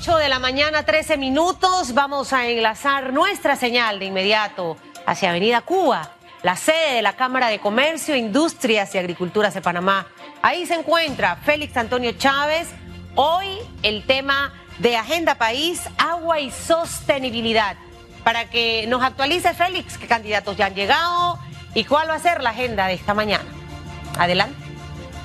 8 de la mañana, 13 minutos. Vamos a enlazar nuestra señal de inmediato hacia Avenida Cuba, la sede de la Cámara de Comercio, Industrias y Agriculturas de Panamá. Ahí se encuentra Félix Antonio Chávez. Hoy el tema de Agenda País, agua y sostenibilidad. Para que nos actualice Félix qué candidatos ya han llegado y cuál va a ser la agenda de esta mañana. Adelante.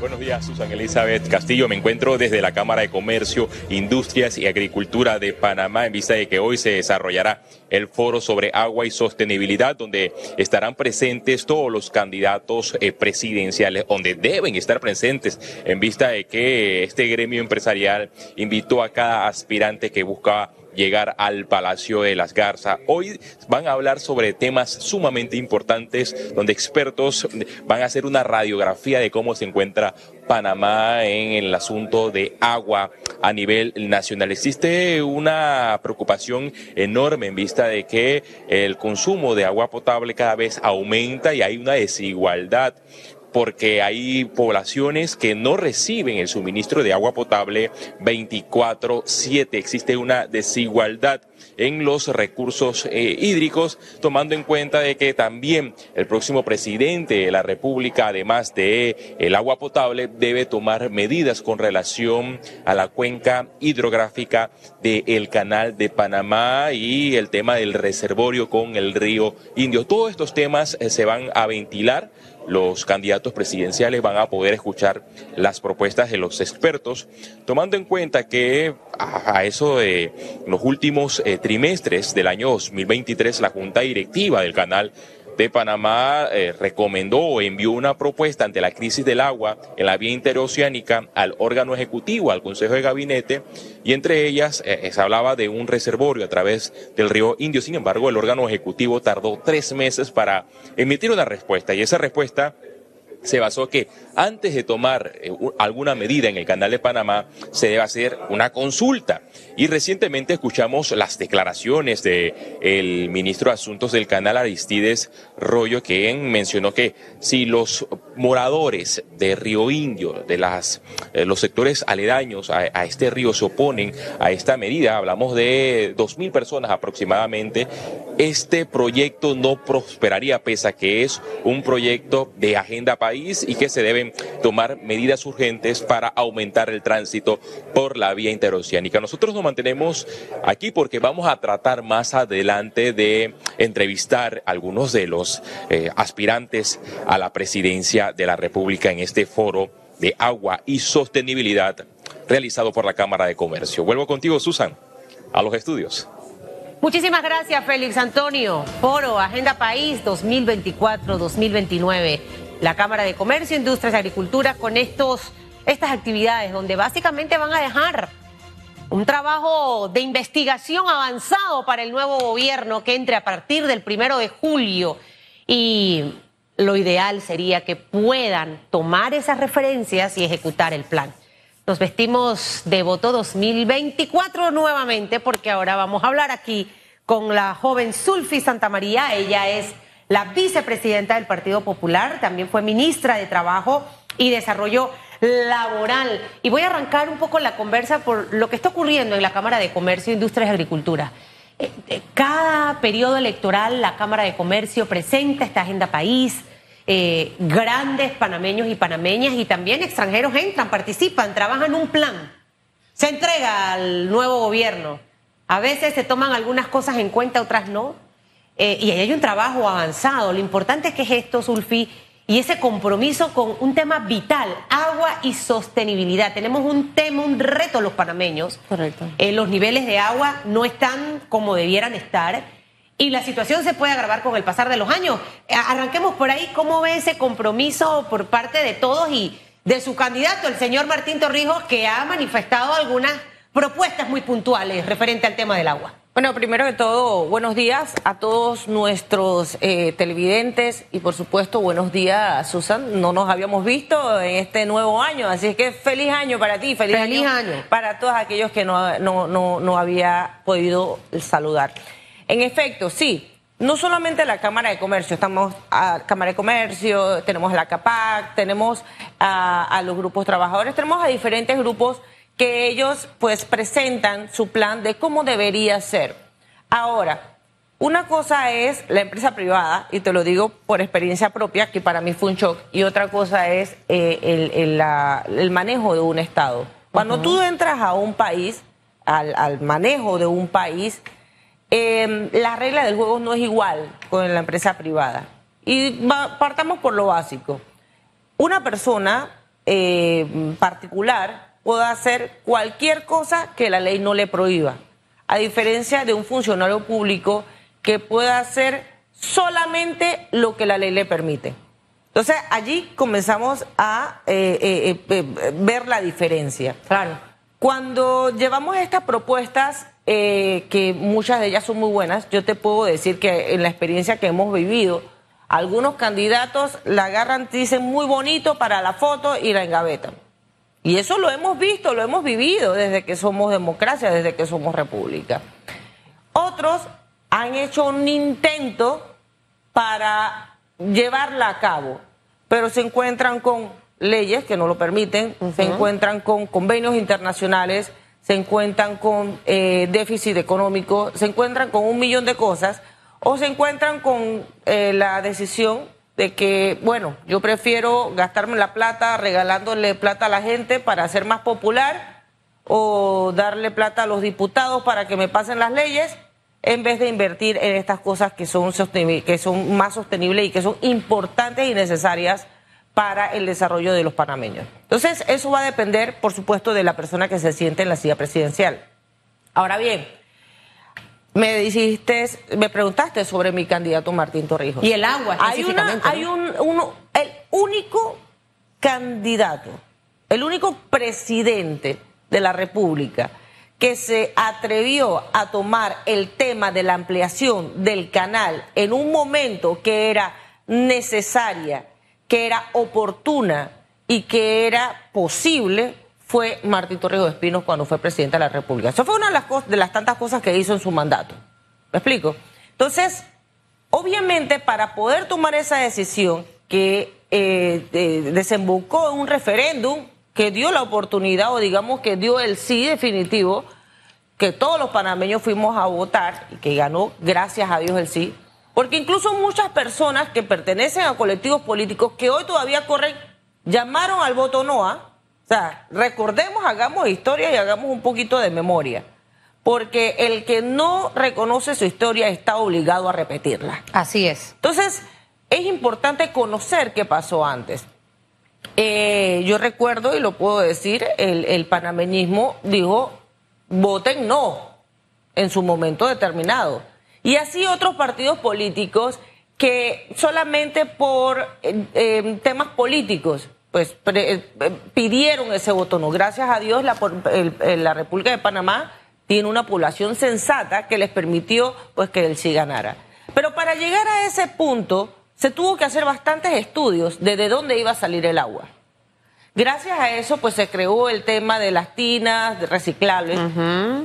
Buenos días, Susan Elizabeth Castillo. Me encuentro desde la Cámara de Comercio, Industrias y Agricultura de Panamá en vista de que hoy se desarrollará el foro sobre agua y sostenibilidad, donde estarán presentes todos los candidatos eh, presidenciales, donde deben estar presentes en vista de que este gremio empresarial invitó a cada aspirante que busca llegar al Palacio de las Garzas. Hoy van a hablar sobre temas sumamente importantes, donde expertos van a hacer una radiografía de cómo se encuentra Panamá en el asunto de agua a nivel nacional. Existe una preocupación enorme en vista de que el consumo de agua potable cada vez aumenta y hay una desigualdad porque hay poblaciones que no reciben el suministro de agua potable 24/7. Existe una desigualdad en los recursos eh, hídricos, tomando en cuenta de que también el próximo presidente de la República, además de el agua potable, debe tomar medidas con relación a la cuenca hidrográfica del Canal de Panamá y el tema del reservorio con el río Indio. Todos estos temas eh, se van a ventilar los candidatos presidenciales van a poder escuchar las propuestas de los expertos, tomando en cuenta que a eso de los últimos eh, trimestres del año 2023 la Junta Directiva del canal de Panamá eh, recomendó o envió una propuesta ante la crisis del agua en la vía interoceánica al órgano ejecutivo, al Consejo de Gabinete, y entre ellas eh, se hablaba de un reservorio a través del río Indio. Sin embargo, el órgano ejecutivo tardó tres meses para emitir una respuesta y esa respuesta se basó que antes de tomar eh, alguna medida en el canal de Panamá se debe hacer una consulta. Y recientemente escuchamos las declaraciones del el ministro de Asuntos del canal Aristides Rollo, quien mencionó que si los moradores de Río Indio, de las, eh, los sectores aledaños a, a, este río se oponen a esta medida, hablamos de dos mil personas aproximadamente, este proyecto no prosperaría pese a que es un proyecto de agenda y que se deben tomar medidas urgentes para aumentar el tránsito por la vía interoceánica. Nosotros nos mantenemos aquí porque vamos a tratar más adelante de entrevistar a algunos de los eh, aspirantes a la presidencia de la República en este foro de agua y sostenibilidad realizado por la Cámara de Comercio. Vuelvo contigo, Susan, a los estudios. Muchísimas gracias, Félix Antonio. Foro Agenda País 2024-2029. La Cámara de Comercio, Industrias y Agricultura con estos, estas actividades donde básicamente van a dejar un trabajo de investigación avanzado para el nuevo gobierno que entre a partir del primero de julio. Y lo ideal sería que puedan tomar esas referencias y ejecutar el plan. Nos vestimos de voto 2024 nuevamente porque ahora vamos a hablar aquí con la joven Sulfi Santa María. Ella es la vicepresidenta del Partido Popular, también fue ministra de Trabajo y Desarrollo Laboral. Y voy a arrancar un poco la conversa por lo que está ocurriendo en la Cámara de Comercio, Industria y Agricultura. Eh, eh, cada periodo electoral la Cámara de Comercio presenta esta agenda país eh, grandes panameños y panameñas y también extranjeros entran, participan, trabajan un plan. Se entrega al nuevo gobierno. A veces se toman algunas cosas en cuenta, otras no. Eh, y ahí hay un trabajo avanzado. Lo importante es que es esto, Sulfi, y ese compromiso con un tema vital, agua y sostenibilidad. Tenemos un tema, un reto los panameños. Correcto. Eh, los niveles de agua no están como debieran estar y la situación se puede agravar con el pasar de los años. Eh, arranquemos por ahí, ¿cómo ve ese compromiso por parte de todos y de su candidato, el señor Martín Torrijos, que ha manifestado algunas propuestas muy puntuales referente al tema del agua? Bueno, primero que todo, buenos días a todos nuestros eh, televidentes y por supuesto buenos días, Susan. No nos habíamos visto en este nuevo año, así es que feliz año para ti, feliz, feliz año, para todos aquellos que no, no, no, no había podido saludar. En efecto, sí. No solamente la Cámara de Comercio, estamos a Cámara de Comercio, tenemos la CAPAC, tenemos a, los grupos trabajadores, tenemos a diferentes grupos que ellos pues presentan su plan de cómo debería ser. Ahora, una cosa es la empresa privada, y te lo digo por experiencia propia, que para mí fue un shock, y otra cosa es eh, el, manejo de un Estado. Cuando tú entras a un país, al, manejo de un país, em, la regla del juego no es igual con la empresa privada. Y partamos por lo básico. Una persona eh, particular puede hacer cualquier cosa que la ley no le prohíba, a diferencia de un funcionario público que pueda hacer solamente lo que la ley le permite. Entonces allí comenzamos a eh, eh, eh, ver la diferencia. Claro. Cuando llevamos estas propuestas, que muchas de ellas son muy buenas, yo te puedo decir que en la experiencia que hemos vivido, algunos candidatos la agarran, dicen muy bonito para la foto y la engavetan. Y eso lo hemos visto, lo hemos vivido desde que somos democracia, desde que somos república. Otros han hecho un intento para llevarla a cabo, pero se encuentran con leyes que no lo permiten, se encuentran con convenios internacionales, se encuentran con eh, déficit económico, se encuentran con un millón de cosas, o se encuentran con eh, la decisión de que, bueno, yo prefiero gastarme la plata regalándole plata a la gente para ser más popular o darle plata a los diputados para que me pasen las leyes en vez de invertir en estas cosas que son, que son más sostenibles y que son importantes y necesarias para el desarrollo de los panameños. Entonces, eso va a depender, por supuesto, de la persona que se siente en la silla presidencial. Ahora bien, me dijiste, me preguntaste sobre mi candidato Martín Torrijos. Y el agua, específicamente. Hay, una, hay un, uno, el único candidato, el único presidente de la República que se atrevió a tomar el tema de la ampliación del canal en un momento que era necesaria, que era oportuna y que era posible fue Martín Torrijos Espinos cuando fue presidente de la República. Eso fue una de las, de las tantas cosas que hizo en su mandato. ¿Me explico? Entonces, obviamente, para poder tomar esa decisión que eh, desembocó en un referéndum que dio la oportunidad o digamos que dio el sí definitivo, que todos los panameños fuimos a votar y que ganó, gracias a Dios, el sí. Porque incluso muchas personas que pertenecen a colectivos políticos que hoy todavía corren, llamaron al voto no. O sea, recordemos, hagamos historia y hagamos un poquito de memoria. Porque el que no reconoce su historia está obligado a repetirla. Así es. Entonces, es importante conocer qué pasó antes. Eh, yo recuerdo, y lo puedo decir, el, el panameñismo dijo, voten no en su momento determinado. Y así otros partidos políticos que solamente por eh, eh, temas políticos pues eh, pidieron ese voto no. Gracias a Dios la, la República de Panamá tiene una población sensata que les permitió pues que él sí ganara. Pero para llegar a ese punto se tuvo que hacer bastantes estudios de de dónde iba a salir el agua. Gracias a eso, pues se creó el tema de las tinas reciclables,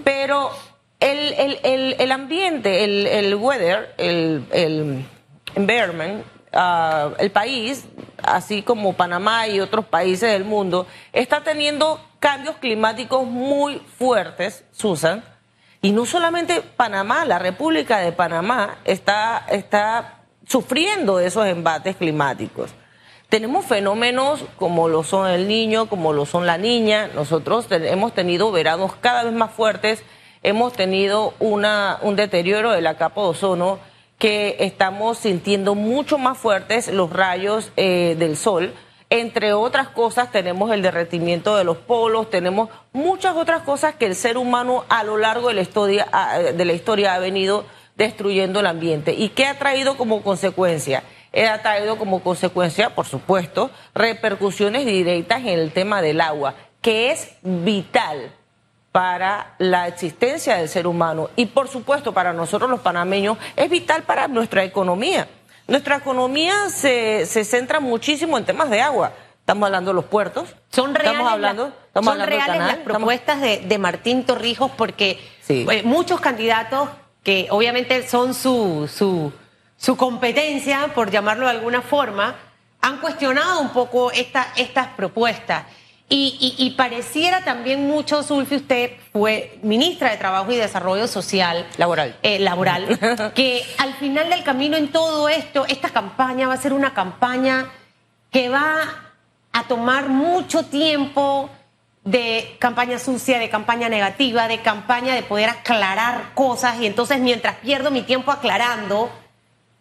pero el, el, el, ambiente, el, el weather, el, el environment, ah, el país, así como Panamá y otros países del mundo, está teniendo cambios climáticos muy fuertes, Susan. Y no solamente Panamá, la República de Panamá está, está sufriendo esos embates climáticos. Tenemos fenómenos como lo son el niño, como lo son la niña. Nosotros hemos tenido veranos cada vez más fuertes, hemos tenido una, un deterioro de la capa de ozono que estamos sintiendo mucho más fuertes los rayos eh, del sol. Entre otras cosas, tenemos el derretimiento de los polos, tenemos muchas otras cosas que el ser humano a lo largo de la historia, de la historia ha venido destruyendo el ambiente. ¿Y qué ha traído como consecuencia? ha traído como consecuencia, por supuesto, repercusiones directas en el tema del agua, que es vital para la existencia del ser humano y por supuesto para nosotros los panameños es vital para nuestra economía. Nuestra economía se, se centra muchísimo en temas de agua. Estamos hablando de los puertos. Son reales, estamos hablando, son reales las propuestas de, Martín Torrijos porque eh, muchos candidatos que obviamente son su, su, su competencia, por llamarlo de alguna forma, han cuestionado un poco esta, estas propuestas. Y, pareciera también mucho, Zulfi, usted fue ministra de Trabajo y Desarrollo Social. Laboral. Eh, laboral. que al final del camino en todo esto, esta campaña va a ser una campaña que va a tomar mucho tiempo de campaña sucia, de campaña negativa, de campaña de poder aclarar cosas. Y entonces mientras pierdo mi tiempo aclarando,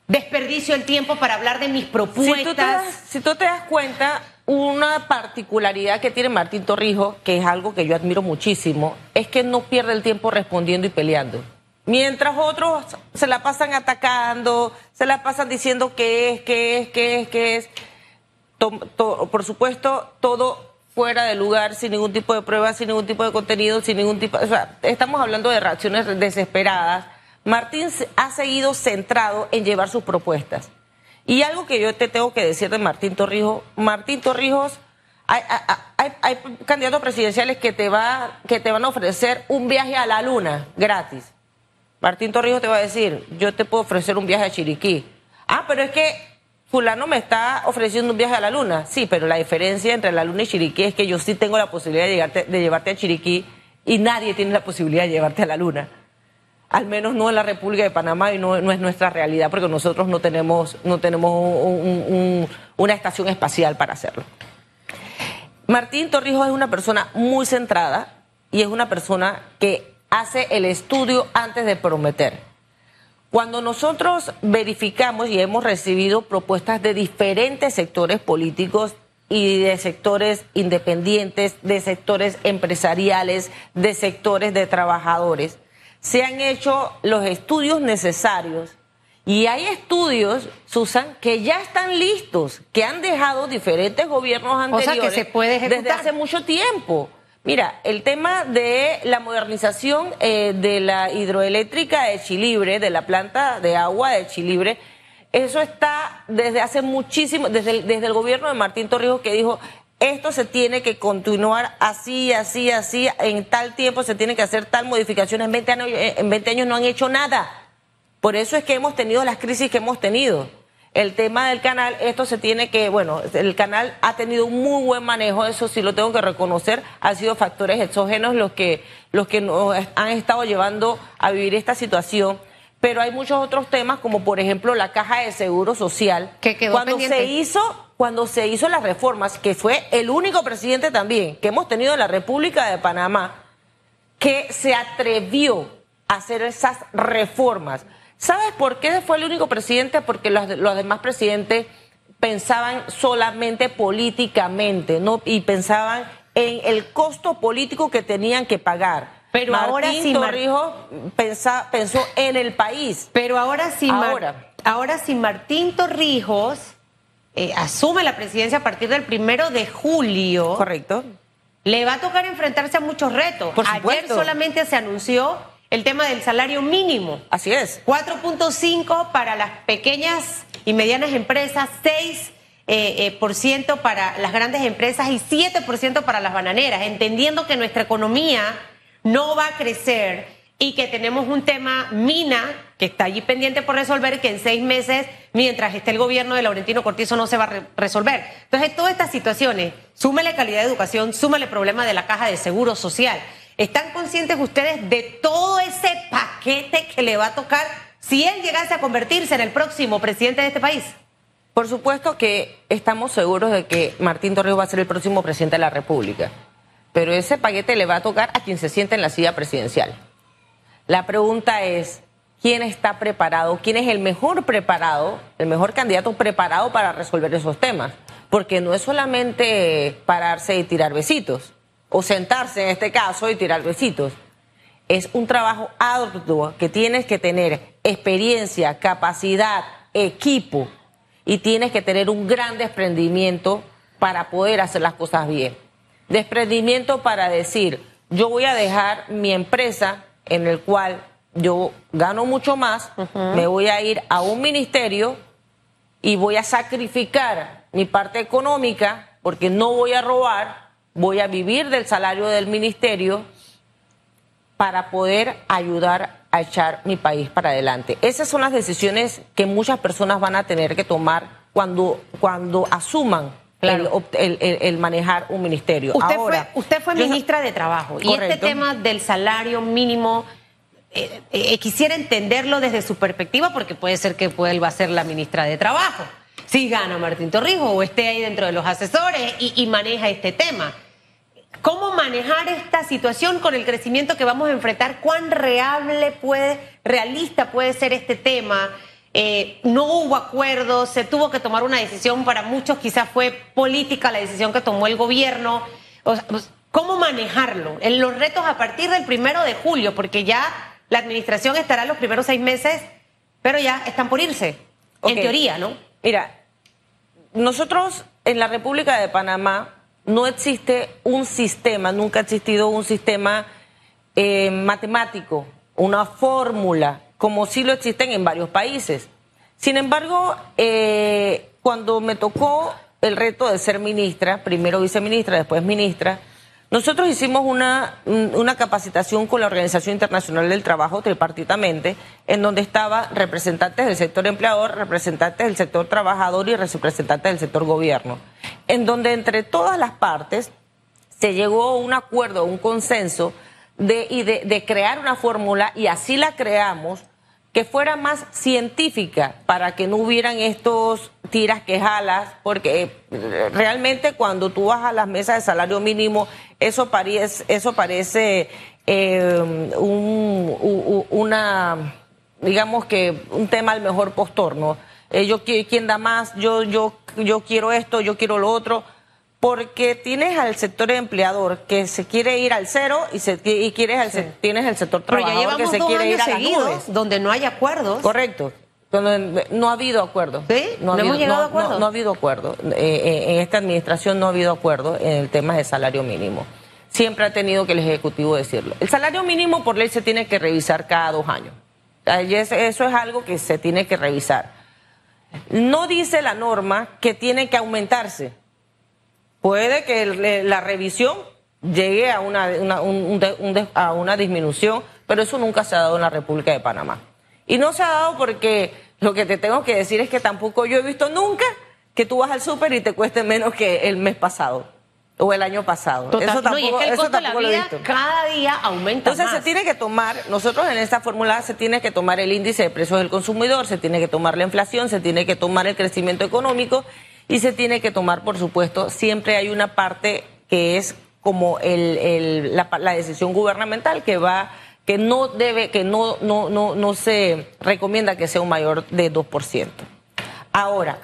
desperdicio el tiempo para hablar de mis propuestas. si tú te das cuenta una particularidad que tiene Martín Torrijos, que es algo que yo admiro muchísimo, es que no pierde el tiempo respondiendo y peleando. Mientras otros se la pasan atacando, se la pasan diciendo qué es, qué es, qué es, qué es. por supuesto, todo fuera de lugar, sin ningún tipo de prueba, sin ningún tipo de contenido, sin ningún tipo. O sea, estamos hablando de reacciones desesperadas. Martín ha seguido centrado en llevar sus propuestas. Y algo que yo te tengo que decir de Martín Torrijos, Martín Torrijos, hay, hay, candidatos presidenciales que te, va, que te van a ofrecer un viaje a la luna gratis. Martín Torrijos te va a decir, yo te puedo ofrecer un viaje a Chiriquí. Ah, pero es que fulano me está ofreciendo un viaje a la luna. Sí, pero la diferencia entre la luna y Chiriquí es que yo sí tengo la posibilidad de, de llevarte a Chiriquí y nadie tiene la posibilidad de llevarte a la luna al menos no en la República de Panamá y no, es nuestra realidad porque nosotros no tenemos, no tenemos una estación espacial para hacerlo. Martín Torrijos es una persona muy centrada y es una persona que hace el estudio antes de prometer. Cuando nosotros verificamos y hemos recibido propuestas de diferentes sectores políticos y de sectores independientes, de sectores empresariales, de sectores de trabajadores, se han hecho los estudios necesarios y hay estudios, Susan, que ya están listos, que han dejado diferentes gobiernos anteriores que se puede desde hace mucho tiempo. Mira, el tema de la modernización eh, de la hidroeléctrica de Chilibre, de la planta de agua de Chilibre, eso está desde hace muchísimo, desde desde el gobierno de Martín Torrijos que dijo, esto se tiene que continuar así, así, así, en tal tiempo se tiene que hacer tal modificación, en 20 años, eh, en 20 años no han hecho nada. Por eso es que hemos tenido las crisis que hemos tenido. El tema del canal, esto se tiene que, bueno, el canal ha tenido un muy buen manejo, eso sí lo tengo que reconocer, han sido factores exógenos los que, los que nos han estado llevando a vivir esta situación pero hay muchos otros temas, como por ejemplo la caja de seguro social, que quedó cuando se hizo cuando se hizo las reformas, que fue el único presidente también que hemos tenido en la República de Panamá, que se atrevió a hacer esas reformas. ¿Sabes por qué fue el único presidente? Porque los, demás presidentes pensaban solamente políticamente, ¿no? Y pensaban en el costo político que tenían que pagar. Pero ahora sí Torrijos pensó en el país. Pero ahora sí, ahora. ahora sí Martín Torrijos eh, asume la presidencia a partir del primero de julio. Correcto. Le va a tocar enfrentarse a muchos retos. Por Ayer solamente se anunció el tema del salario mínimo. Así es. 4.5 para las pequeñas y medianas empresas, 6 eh, eh, por ciento para las grandes empresas y 7% para las bananeras, entendiendo que nuestra economía no va a crecer y que tenemos un tema mina que está allí pendiente por resolver que en seis meses, mientras esté el gobierno de Laurentino Cortizo, no se va a resolver. Entonces, todas estas situaciones, súmale calidad de educación, súmale problema de la caja de seguro social. ¿Están conscientes ustedes de todo ese paquete que le va a tocar si él llegase a convertirse en el próximo presidente de este país? Por supuesto que estamos seguros de que Martín Torrijos va a ser el próximo presidente de la República, pero ese paquete le va a tocar a quien se siente en la silla presidencial. La pregunta es, quién está preparado, quién es el mejor preparado, el mejor candidato preparado para resolver esos temas. Porque no es solamente pararse y tirar besitos, o sentarse en este caso y tirar besitos. Es un trabajo arduo que tienes que tener experiencia, capacidad, equipo y tienes que tener un gran desprendimiento para poder hacer las cosas bien. Desprendimiento para decir, yo voy a dejar mi empresa en el cual yo gano mucho más, me voy a ir a un ministerio y voy a sacrificar mi parte económica porque no voy a robar, voy a vivir del salario del ministerio para poder ayudar a echar mi país para adelante. Esas son las decisiones que muchas personas van a tener que tomar cuando, cuando asuman el, manejar un ministerio. Usted fue, usted fue ministra de Trabajo y este tema del salario mínimo eh, eh, quisiera entenderlo desde su perspectiva porque puede ser que vuelva a ser la ministra de Trabajo. Si gana Martín Torrijos o esté ahí dentro de los asesores y, maneja este tema. ¿Cómo manejar esta situación con el crecimiento que vamos a enfrentar? ¿Cuán reable puede, realista puede ser este tema? Eh, no hubo acuerdo, se tuvo que tomar una decisión, para muchos quizás fue política la decisión que tomó el gobierno. Pues, ¿Cómo manejarlo? En los retos a partir del primero de julio, porque ya la administración estará los primeros seis meses, pero ya están por irse, en teoría, ¿no? Mira, nosotros en la República de Panamá no existe un sistema, nunca ha existido un sistema eh, matemático, una fórmula, como sí lo existen en varios países. Sin embargo, eh, cuando me tocó el reto de ser ministra, primero viceministra, después ministra, nosotros hicimos una, una capacitación con la Organización Internacional del Trabajo tripartitamente, en donde estaban representantes del sector empleador, representantes del sector trabajador y representantes del sector gobierno, en donde entre todas las partes se llegó a un acuerdo, a un consenso de, y de, de crear una fórmula y así la creamos que fuera más científica para que no hubieran estos tiras que jalas, porque eh, realmente cuando tú vas a las mesas de salario mínimo, eso parece, eso parece eh, un, una, digamos que un tema al mejor postor, ¿no? Eh, quién da más, yo, yo, yo quiero esto, yo quiero lo otro porque tienes al sector empleador que se quiere ir al cero y, se, y quieres al, tienes el sector trabajador que se quiere ir a las nubes. Donde no hay acuerdos. Correcto. no ha habido acuerdo. ¿Sí? No, ha habido, llegado a acuerdo. No, ha habido acuerdo. Eh, eh, en esta administración no ha habido acuerdo en el tema de salario mínimo. Siempre ha tenido que el Ejecutivo decirlo. El salario mínimo por ley se tiene que revisar cada dos años. Eso es algo que se tiene que revisar. No dice la norma que tiene que aumentarse puede que la revisión llegue a una, a una disminución, pero eso nunca se ha dado en la República de Panamá. Y no se ha dado porque lo que te tengo que decir es que tampoco yo he visto nunca que tú vas al súper y te cueste menos que el mes pasado o el año pasado. eso tampoco, eso tampoco lo he visto. Cada día aumenta. Entonces se tiene que tomar, nosotros en esta fórmula se tiene que tomar el índice de precios del consumidor, se tiene que tomar la inflación, se tiene que tomar el crecimiento económico y se tiene que tomar, por supuesto, siempre hay una parte que es como el, la, decisión gubernamental que va que no debe que no no no no se recomienda que sea un mayor de 2%. Ahora,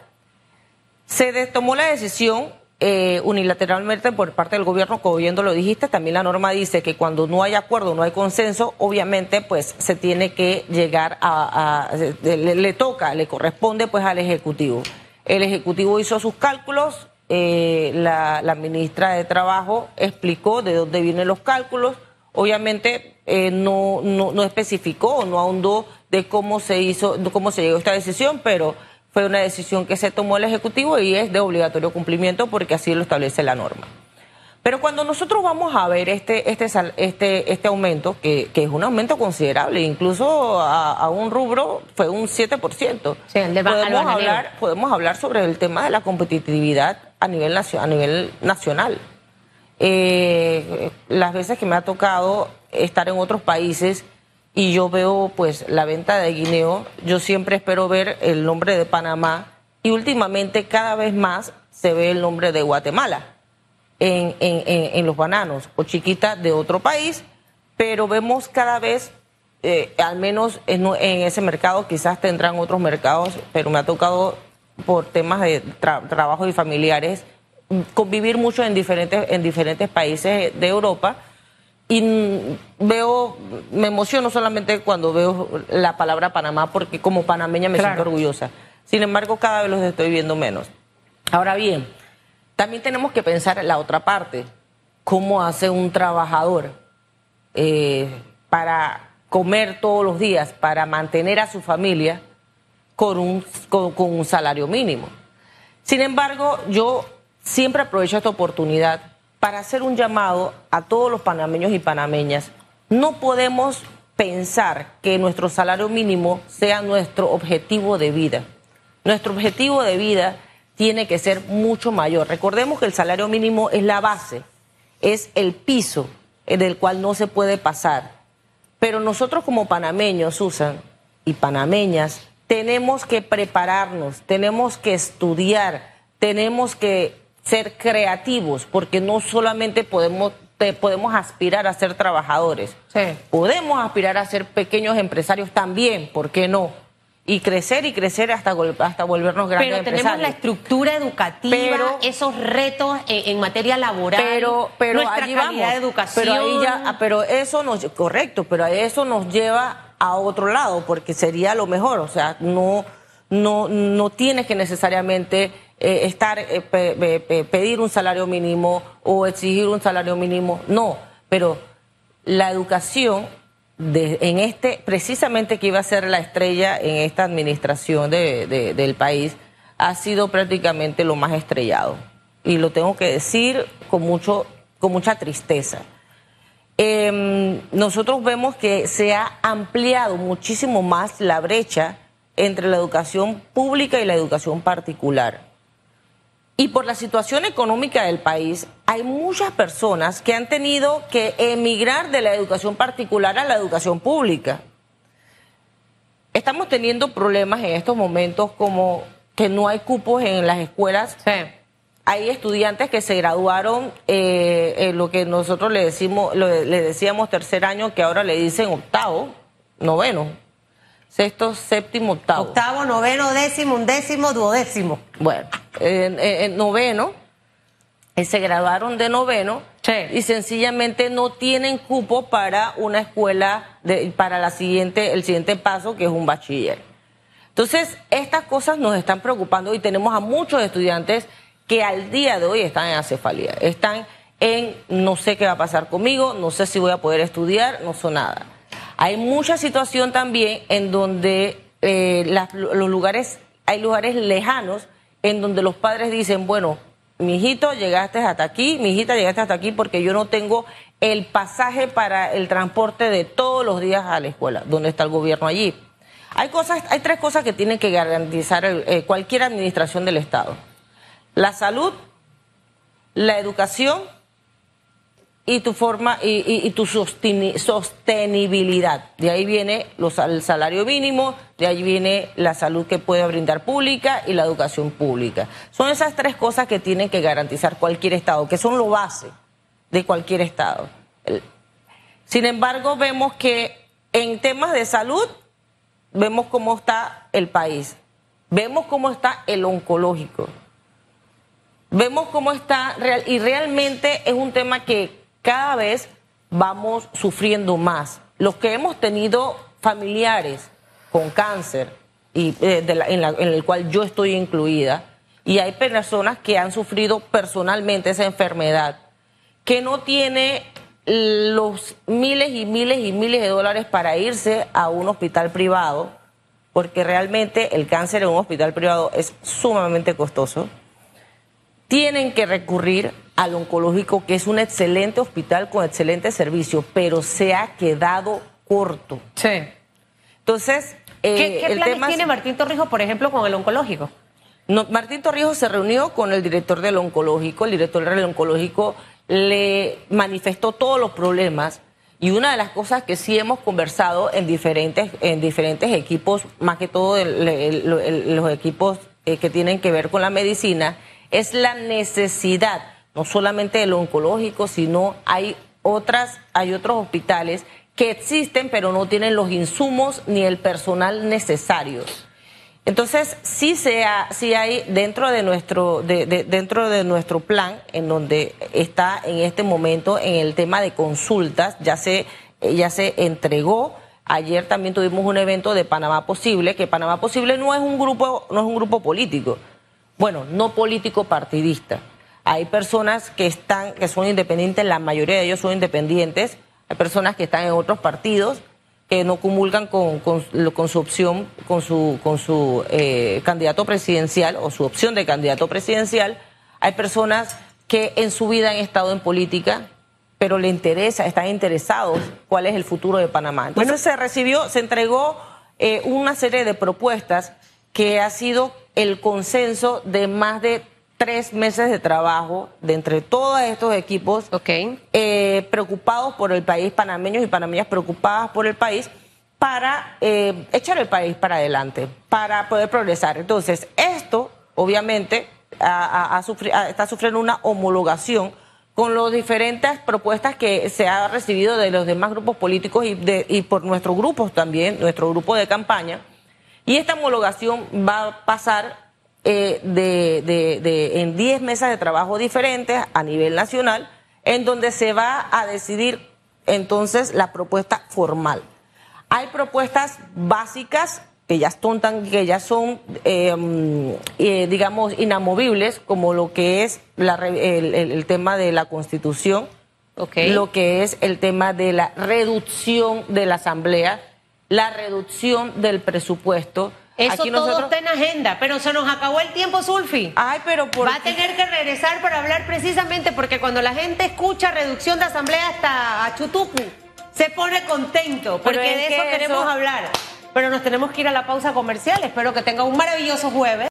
se tomó la decisión eh, unilateralmente por parte del gobierno, como bien lo dijiste, también la norma dice que cuando no hay acuerdo, no hay consenso, obviamente pues se tiene que llegar a, le, le, toca, le corresponde pues al Ejecutivo. El Ejecutivo hizo sus cálculos, eh, la, ministra de Trabajo explicó de dónde vienen los cálculos, obviamente eh, no, no, especificó, no ahondó de cómo se hizo, cómo se llegó a esta decisión, pero fue una decisión que se tomó el Ejecutivo y es de obligatorio cumplimiento porque así lo establece la norma. Pero cuando nosotros vamos a ver este, este, este, este aumento, que, que es un aumento considerable, incluso a, un rubro fue un 7%, sí, podemos, hablar, podemos hablar sobre el tema de la competitividad a nivel, a nivel nacional. Eh, las veces que me ha tocado estar en otros países y yo veo pues la venta de guineo, yo siempre espero ver el nombre de Panamá y últimamente cada vez más se ve el nombre de Guatemala en, en, en, los bananos o chiquitas de otro país, pero vemos cada vez, eh, al menos en, ese mercado, quizás tendrán otros mercados, pero me ha tocado por temas de trabajo y familiares convivir mucho en diferentes, en diferentes países de Europa y veo, me emociono solamente cuando veo la palabra Panamá porque como panameña me siento orgullosa. Sin embargo, cada vez los estoy viendo menos. Ahora bien, también tenemos que pensar en la otra parte, cómo hace un trabajador eh, para comer todos los días, para mantener a su familia con un, con, un salario mínimo. Sin embargo, yo siempre aprovecho esta oportunidad para hacer un llamado a todos los panameños y panameñas. No podemos pensar que nuestro salario mínimo sea nuestro objetivo de vida. Nuestro objetivo de vida tiene que ser mucho mayor. Recordemos que el salario mínimo es la base, es el piso del cual no se puede pasar. Pero nosotros como panameños, Susan, y panameñas, tenemos que prepararnos, tenemos que estudiar, tenemos que ser creativos, porque no solamente podemos, podemos aspirar a ser trabajadores, podemos aspirar a ser pequeños empresarios también, ¿por qué no? Y crecer y crecer hasta, hasta volvernos grandes Pero tenemos la estructura educativa, esos retos en, materia laboral, pero, pero nuestra calidad de educación. Pero ahí ya, ah, pero eso nos, correcto, pero eso nos lleva a otro lado, porque sería lo mejor, o sea, no, no, no tienes que necesariamente eh, estar, eh, pedir un salario mínimo o exigir un salario mínimo, no, pero la educación en este, precisamente que iba a ser la estrella en esta administración del país, ha sido prácticamente lo más estrellado. Y lo tengo que decir con, mucho, con mucha tristeza. Em, nosotros vemos que se ha ampliado muchísimo más la brecha entre la educación pública y la educación particular. Y por la situación económica del país, hay muchas personas que han tenido que emigrar de la educación particular a la educación pública. Estamos teniendo problemas en estos momentos como que no hay cupos en las escuelas. Hay estudiantes que se graduaron eh, en lo que nosotros le, decimos, le decíamos tercer año, que ahora le dicen octavo, noveno sexto, séptimo, octavo. Octavo, noveno, décimo, undécimo, duodécimo. Bueno, en, noveno, eh, se graduaron de noveno y sencillamente no tienen cupo para una escuela, de, para la siguiente, el siguiente paso, que es un bachiller. Entonces, estas cosas nos están preocupando y tenemos a muchos estudiantes que al día de hoy están en acefalía, están en no sé qué va a pasar conmigo, no sé si voy a poder estudiar, no sé nada. Hay mucha situación también en donde eh, los lugares, hay lugares lejanos en donde los padres dicen, bueno, mi hijito llegaste hasta aquí, mi hijita llegaste hasta aquí porque yo no tengo el pasaje para el transporte de todos los días a la escuela. ¿Dónde está el gobierno allí? Hay cosas, hay tres cosas que tiene que garantizar eh, cualquier administración del Estado: la salud, la educación y tu forma y, tu sostenibilidad. De ahí viene los, el salario mínimo, de ahí viene la salud que puede brindar pública y la educación pública. Son esas tres cosas que tienen que garantizar cualquier Estado, que son lo base de cualquier Estado. Sin embargo, vemos que en temas de salud, vemos cómo está el país, vemos cómo está el oncológico, vemos cómo está, y realmente es un tema que cada vez vamos sufriendo más. Los que hemos tenido familiares con cáncer, y, eh, en, el cual yo estoy incluida, y hay personas que han sufrido personalmente esa enfermedad, que no tiene los miles y miles y miles de dólares para irse a un hospital privado, porque realmente el cáncer en un hospital privado es sumamente costoso, tienen que recurrir al oncológico, que es un excelente hospital con excelente servicio, pero se ha quedado corto. Sí. Entonces, ¿qué, eh, planes tiene Martín Torrijos, por ejemplo, con el oncológico? Martín Torrijos se reunió con el director del oncológico, el director del oncológico le manifestó todos los problemas y una de las cosas que sí hemos conversado en diferentes, en diferentes equipos, más que todo los equipos eh, que tienen que ver con la medicina, es la necesidad no solamente del oncológico, sino hay otras, hay otros hospitales que existen pero no tienen los insumos ni el personal necesarios. Entonces, sí, sea, sí hay dentro de, nuestro, de, dentro de nuestro plan, en donde está en este momento en el tema de consultas, ya se, ya se entregó. Ayer también tuvimos un evento de Panamá Posible, que Panamá Posible no es un grupo, no es un grupo político, bueno, no político partidista. Hay personas que están, que son independientes, la mayoría de ellos son independientes. Hay personas que están en otros partidos que no comulgan con, con, su opción, con su, con su eh, candidato presidencial o su opción de candidato presidencial. Hay personas que en su vida han estado en política, pero le interesa, están interesados cuál es el futuro de Panamá. Entonces se recibió, se entregó eh, una serie de propuestas que ha sido el consenso de más de tres meses de trabajo de entre todos estos equipos eh, preocupados por el país, panameños y panameñas preocupadas por el país, para eh, echar el país para adelante, para poder progresar. Entonces, esto, obviamente, está sufriendo una homologación con las diferentes propuestas que se ha recibido de los demás grupos políticos y, de, y por nuestros grupos también, nuestro grupo de campaña. Y esta homologación va a pasar eh, de, de, en 10 mesas de trabajo diferentes a nivel nacional, en donde se va a decidir entonces la propuesta formal. Hay propuestas básicas que ya son, que ya son em, eh, digamos, inamovibles, como lo que es la, el, tema de la Constitución, lo que es el tema de la reducción de la Asamblea, la reducción del presupuesto. Eso todo está en agenda, pero se nos acabó el tiempo, Sulfi. Ay, pero Va a tener que regresar para hablar precisamente porque cuando la gente escucha reducción de asamblea hasta a Chutupu, se pone contento, porque de eso queremos hablar pero nos tenemos que ir a la pausa comercial. Espero que tenga un maravilloso jueves.